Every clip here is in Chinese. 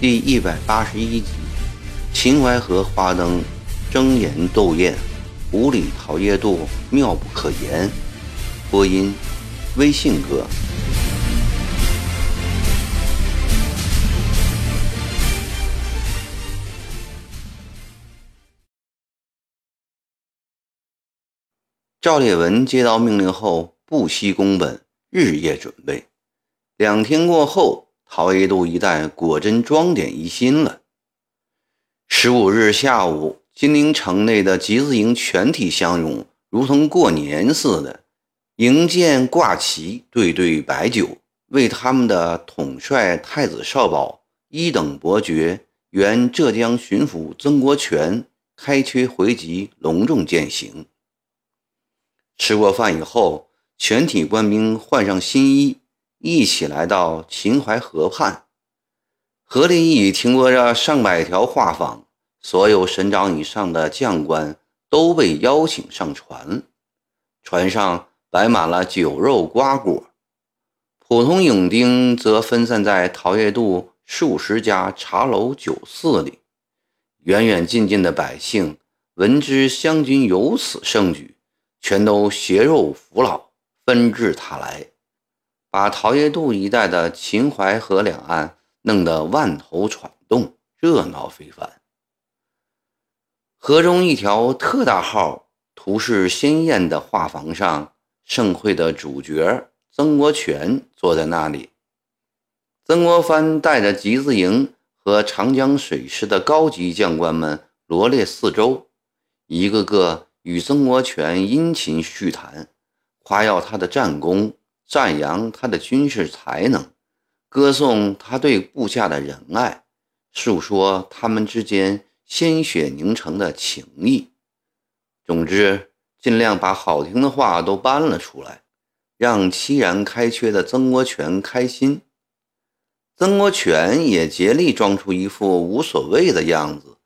第一百八十一集：秦淮河花灯，争妍斗艳，五里桃叶渡妙不可言。播音：微信哥。赵烈文接到命令后，不惜工本，日夜准备。两天过后。桃叶渡一带果真装点一新了。十五日下午，金陵城内的集字营全体相拥，如同过年似的，营建挂旗，对对摆酒，为他们的统帅太子少保、一等伯爵、原浙江巡抚曾国荃开缺回籍，隆重饯行。吃过饭以后，全体官兵换上新衣。一起来到秦淮河畔，河里已停泊着上百条画舫，所有省长以上的将官都被邀请上船。船上摆满了酒肉瓜果，普通勇丁则分散在桃叶渡数十家茶楼酒肆里。远远近近的百姓闻知湘军有此盛举，全都携肉扶老，纷至沓来。把桃叶渡一带的秦淮河两岸弄得万头攒动，热闹非凡。河中一条特大号、图式鲜艳的画舫上，盛会的主角曾国荃坐在那里。曾国藩带着集字营和长江水师的高级将官们罗列四周，一个个与曾国荃殷勤叙谈，夸耀他的战功。赞扬他的军事才能，歌颂他对部下的仁爱，诉说他们之间鲜血凝成的情谊。总之，尽量把好听的话都搬了出来，让凄然开缺的曾国荃开心。曾国荃也竭力装出一副无所谓的样子，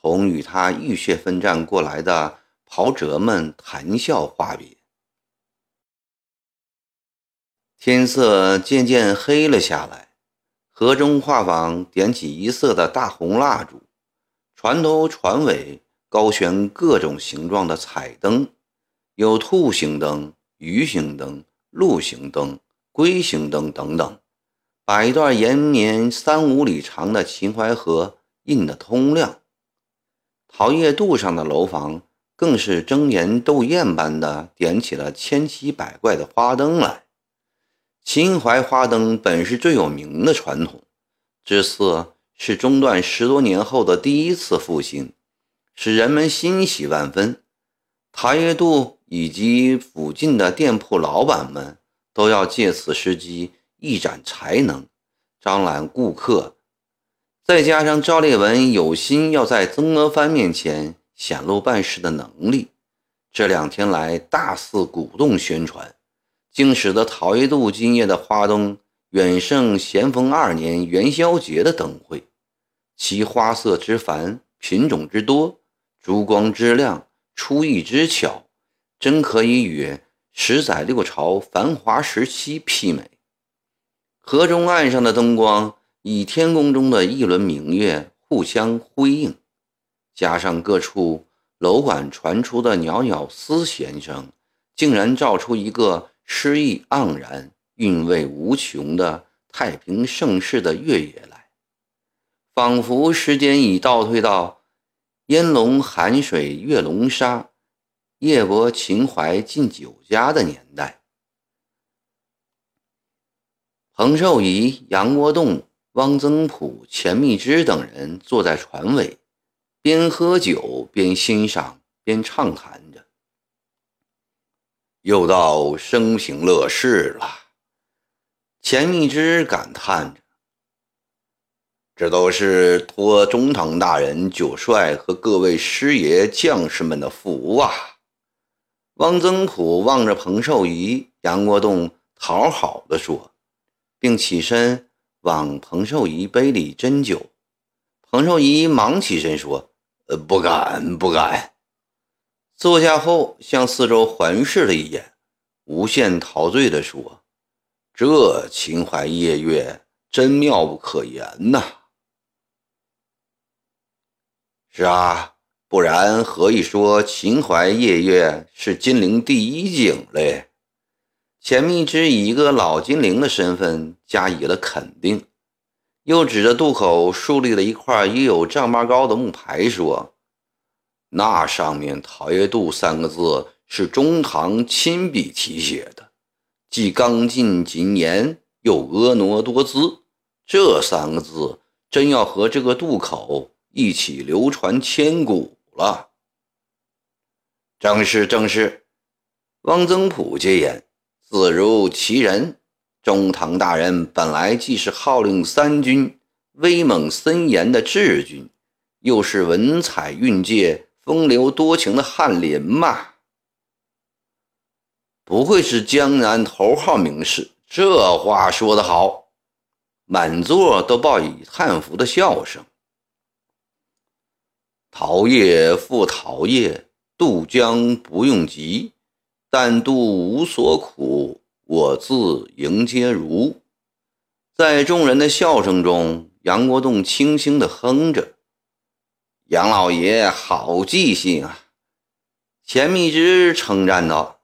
同与他浴血奋战过来的袍泽们谈笑话别。天色渐渐黑了下来，河中画舫点起一色的大红蜡烛，船头船尾高悬各种形状的彩灯，有兔形灯、鱼形灯、鹿形灯、龟形灯等等，把一段延绵三五里长的秦淮河映得通亮。桃叶渡上的楼房更是争妍斗艳般的点起了千奇百怪的花灯来。秦淮花灯本是最有名的传统，这次是中断十多年后的第一次复兴，使人们欣喜万分。桃叶渡以及附近的店铺老板们都要借此时机一展才能，招揽顾客。再加上赵烈文有心要在曾国藩面前显露办事的能力，这两天来大肆鼓动宣传。竟使得桃叶渡今夜的花灯远胜咸丰二年元宵节的灯会，其花色之繁，品种之多，烛光之亮，出意之巧，真可以与十载六朝繁华时期媲美。河中岸上的灯光以天空中的一轮明月互相辉映，加上各处楼馆传出的袅袅丝弦声，竟然照出一个。诗意盎然、韵味无穷的太平盛世的月夜来，仿佛时间已倒退到烟笼寒水月笼沙，夜泊秦淮近酒家的年代。彭寿仪、杨国栋、汪曾璞、钱密之等人坐在船尾，边喝酒边欣赏边畅谈着。又到生平乐事了，钱密之感叹着：“这都是托中堂大人、九帅和各位师爷将士们的福啊！”汪曾璞望着彭寿仪、杨国栋，讨好的说，并起身往彭寿仪杯里斟酒。彭寿仪忙起身说：“，不敢，不敢。”坐下后向四周环视了一眼，无限陶醉地说：“这秦淮夜月真妙不可言呐！”“是啊，不然何以说秦淮夜月是金陵第一景嘞？”钱密之以一个老金陵的身份加以了肯定，又指着渡口竖立了一块约有丈八高的木牌说。那上面“桃叶渡”三个字是中堂亲笔题写的，既刚劲谨严，又婀娜多姿。这三个字真要和这个渡口一起流传千古了。正是，正是。汪曾普接言：“自如其人，中堂大人本来既是号令三军、威猛森严的治军，又是文采蕴藉。”风流多情的翰林嘛，不愧是江南头号名士。这话说得好，满座都报以叹服的笑声。桃叶复桃叶，渡江不用急，但渡无所苦，我自迎接如。在众人的笑声中，杨国栋轻轻地哼着。杨老爷好记性啊！钱密之称赞道：“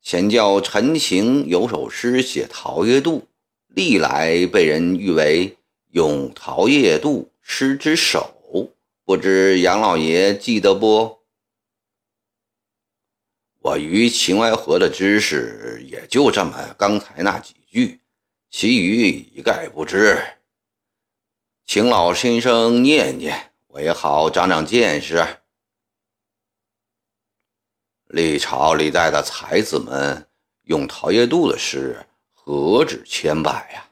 前教陈情有首诗写桃叶渡，历来被人誉为咏桃叶渡诗之首。不知杨老爷记得不？”我于秦淮河的知识也就这么刚才那几句，其余一概不知。请老先生念念。我也好长长见识。历朝历代的才子们用陶冶渡的诗何止千百呀！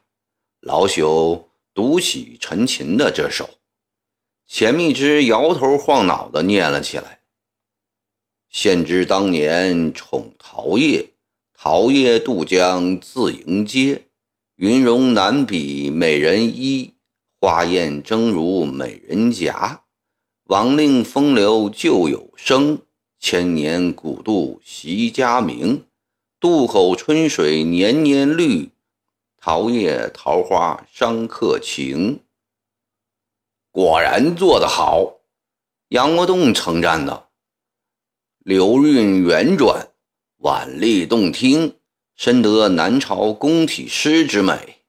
老朽读起陈琴的这首，钱密之摇头晃脑的念了起来：“现知当年宠桃叶，桃叶渡江自迎接，云容难比美人衣。”花艳争如美人颊，王令风流旧有声，千年古渡习佳名。渡口春水年年绿，桃叶桃花伤客情。果然做得好，杨国栋称赞道：“流韵圆转，婉丽动听，深得南朝宫体诗之美。”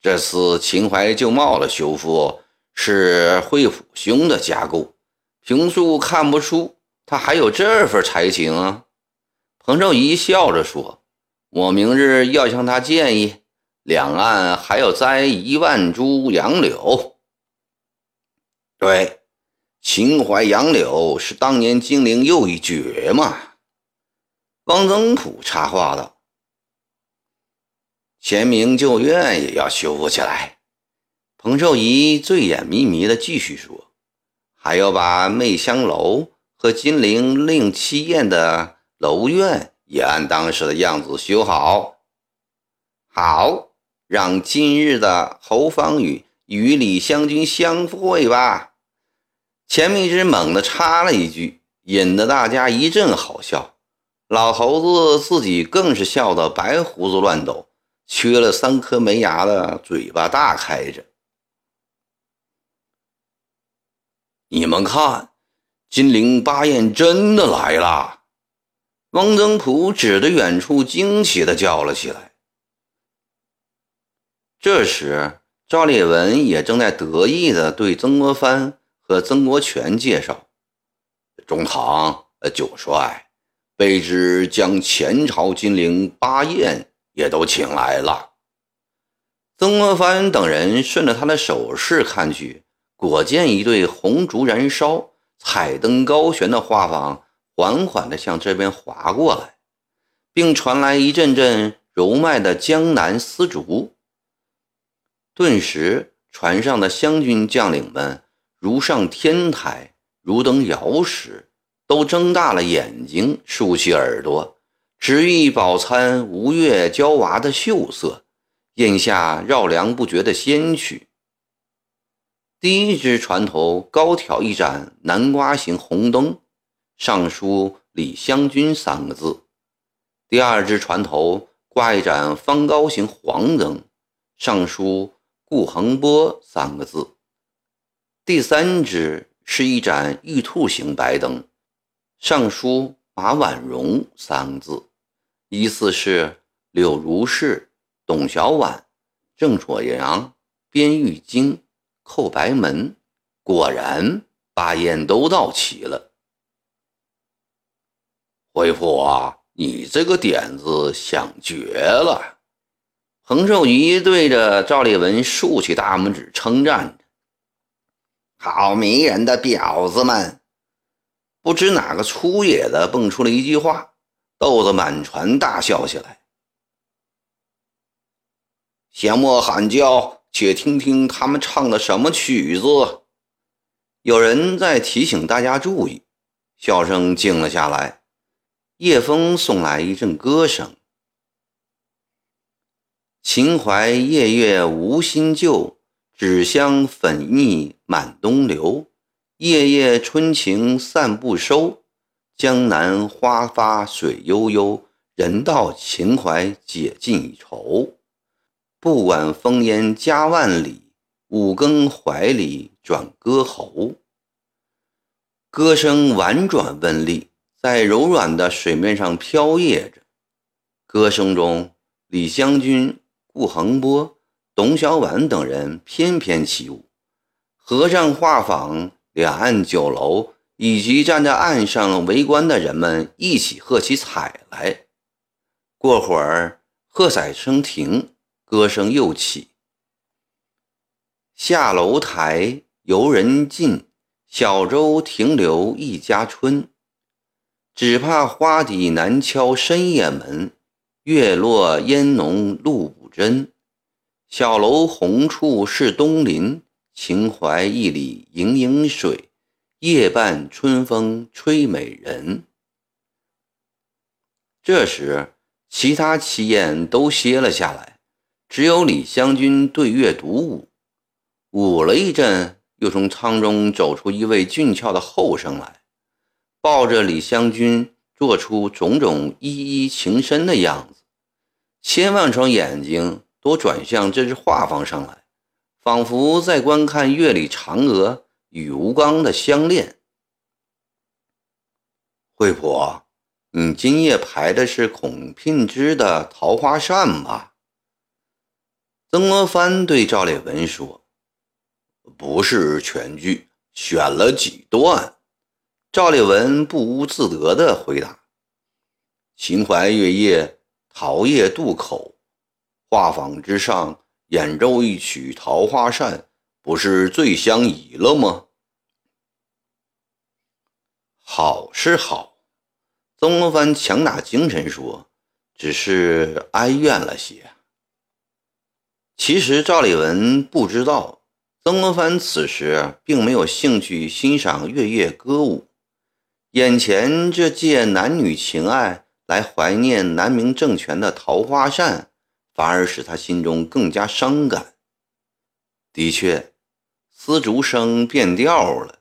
这次秦淮旧貌的修复是惠甫兄的家构，平素看不出他还有这份才情啊。彭寿仪笑着说：“我明日要向他建议，两岸还要栽一万株杨柳。”对，秦淮杨柳是当年金陵又一绝嘛。汪曾普插话道。前明旧院也要修复起来。彭寿仪醉眼迷迷的继续说：“还要把媚香楼和金陵令七宴的楼院也按当时的样子修好。好，让今日的侯方宇与李香君相会吧。”钱密之猛地插了一句，引得大家一阵好笑。老头子自己更是笑得白胡子乱抖。缺了三颗门牙的嘴巴大开着。你们看，金陵八艳真的来了！汪曾普指着远处，惊奇的叫了起来。这时，赵烈文也正在得意的对曾国藩和曾国荃介绍：“中堂、呃九帅，卑职将前朝金陵八宴。”也都请来了。曾国藩等人顺着他的手势看去，果见一对红烛燃烧、彩灯高悬的画舫缓缓地向这边划过来，并传来一阵阵柔迈的江南丝竹。顿时，船上的湘军将领们如上天台，如登瑶石，都睁大了眼睛，竖起耳朵。执意饱餐吴越娇娃的秀色，咽下绕梁不绝的仙曲。第一只船头高挑一盏南瓜形红灯，上书“李香君”三个字；第二只船头挂一盏方高形黄灯，上书“顾恒波”三个字；第三只是一盏玉兔形白灯，上书“马婉容”三个字，意思是柳如是、董小宛、郑楚阳、边玉京。后白门，果然把烟都到齐了。回啊，你这个点子想绝了！彭寿仪对着赵立文竖起大拇指称赞着：“好迷人的婊子们！”不知哪个粗野的蹦出了一句话，逗得满船大笑起来。闲莫喊叫。且听听他们唱的什么曲子。有人在提醒大家注意，笑声静了下来。夜风送来一阵歌声：“秦淮夜月无新旧，纸香粉腻满东流。夜夜春情散不收，江南花发水悠悠。人到秦淮解尽愁。”不管烽烟加万里，五更怀里转歌喉。歌声婉转温丽，在柔软的水面上飘曳着。歌声中，李香君、顾恒波、董小宛等人翩翩起舞。合唱画舫、两岸酒楼以及站在岸上围观的人们一起喝起彩来。过会儿，喝彩声停。歌声又起，下楼台游人尽，小舟停留一家春。只怕花底难敲深夜门，月落烟浓路不真。小楼红处是东林，秦淮一里盈盈水，夜半春风吹美人。这时，其他七宴都歇了下来。只有李香君对月独舞，舞了一阵，又从舱中走出一位俊俏的后生来，抱着李香君，做出种种依依情深的样子，千万双眼睛都转向这只画舫上来，仿佛在观看月里嫦娥与吴刚的相恋。惠普，你今夜排的是孔聘之的《桃花扇》吧？曾国藩对赵烈文说：“不是全剧，选了几段。”赵烈文不无自得地回答：“秦淮月夜，桃叶渡口，画舫之上演奏一曲《桃花扇》，不是最相宜了吗？”好是好，曾国藩强打精神说：“只是哀怨了些。”其实赵立文不知道，曾国藩此时并没有兴趣欣赏月夜歌舞，眼前这借男女情爱来怀念南明政权的桃花扇，反而使他心中更加伤感。的确，丝竹声变调了，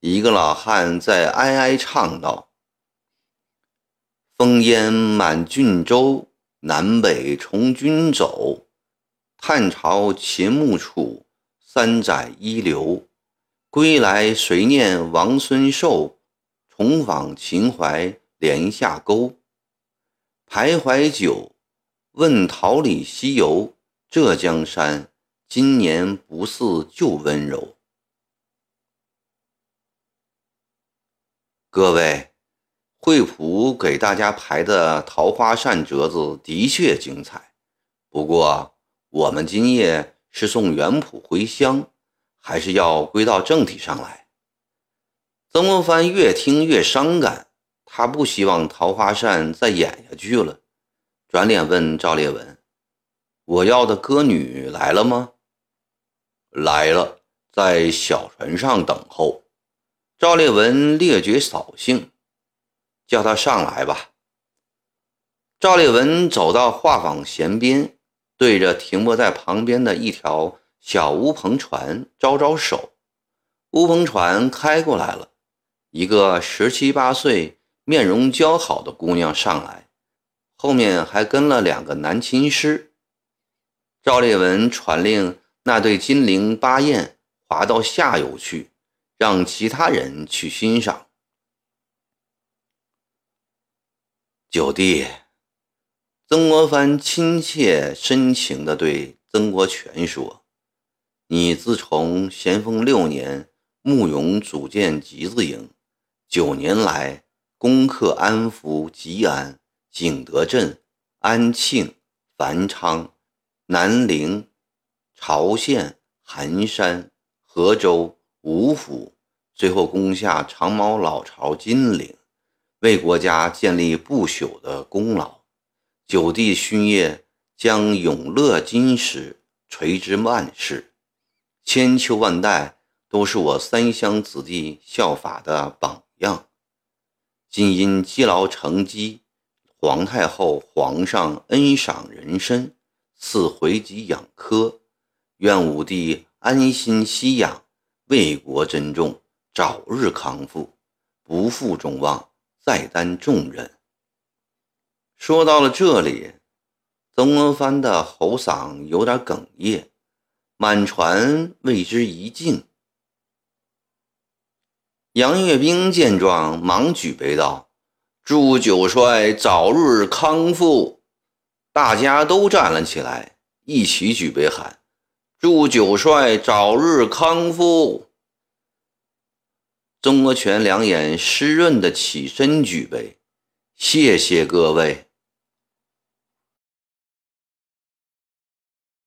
一个老汉在哀哀唱道：“烽烟满郡州，南北从军走。”探朝秦牧处，三载一流。归来谁念王孙寿？重访秦淮连下沟。徘徊久，问桃李西游。这江山，今年不似旧温柔。各位，惠普给大家排的桃花扇折子的确精彩，不过。我们今夜是送元普回乡，还是要归到正题上来？曾国藩越听越伤感，他不希望《桃花扇》再演下去了，转脸问赵烈文：“我要的歌女来了吗？”“来了，在小船上等候。”赵烈文略觉扫兴，叫他上来吧。赵烈文走到画舫舷边。对着停泊在旁边的一条小乌篷船招招手，乌篷船开过来了，一个十七八岁、面容姣好的姑娘上来，后面还跟了两个男琴师。赵烈文传令那对金陵八雁划到下游去，让其他人去欣赏。九弟，曾国藩亲切深情地对曾国荃说：“你自从咸丰六年慕容组建集字营，九年来攻克安福、吉安、景德镇、安庆、繁昌、南陵、朝县、含山、河州、芜湖，最后攻下长毛老巢金陵。”为国家建立不朽的功劳，九弟勋业将永乐金石，垂之万世，千秋万代都是我三乡子弟效法的榜样。今因积劳成疾，皇太后、皇上恩赏人参，赐回籍养科，愿武帝安心息养，为国珍重，早日康复，不负众望。再担重任。说到了这里，曾国藩的喉嗓有点哽咽，满船为之一静。杨岳兵见状，忙举杯道：“祝九帅早日康复！”大家都站了起来，一起举杯喊：“祝九帅早日康复！”曾国荃两眼湿润的起身举杯，谢谢各位。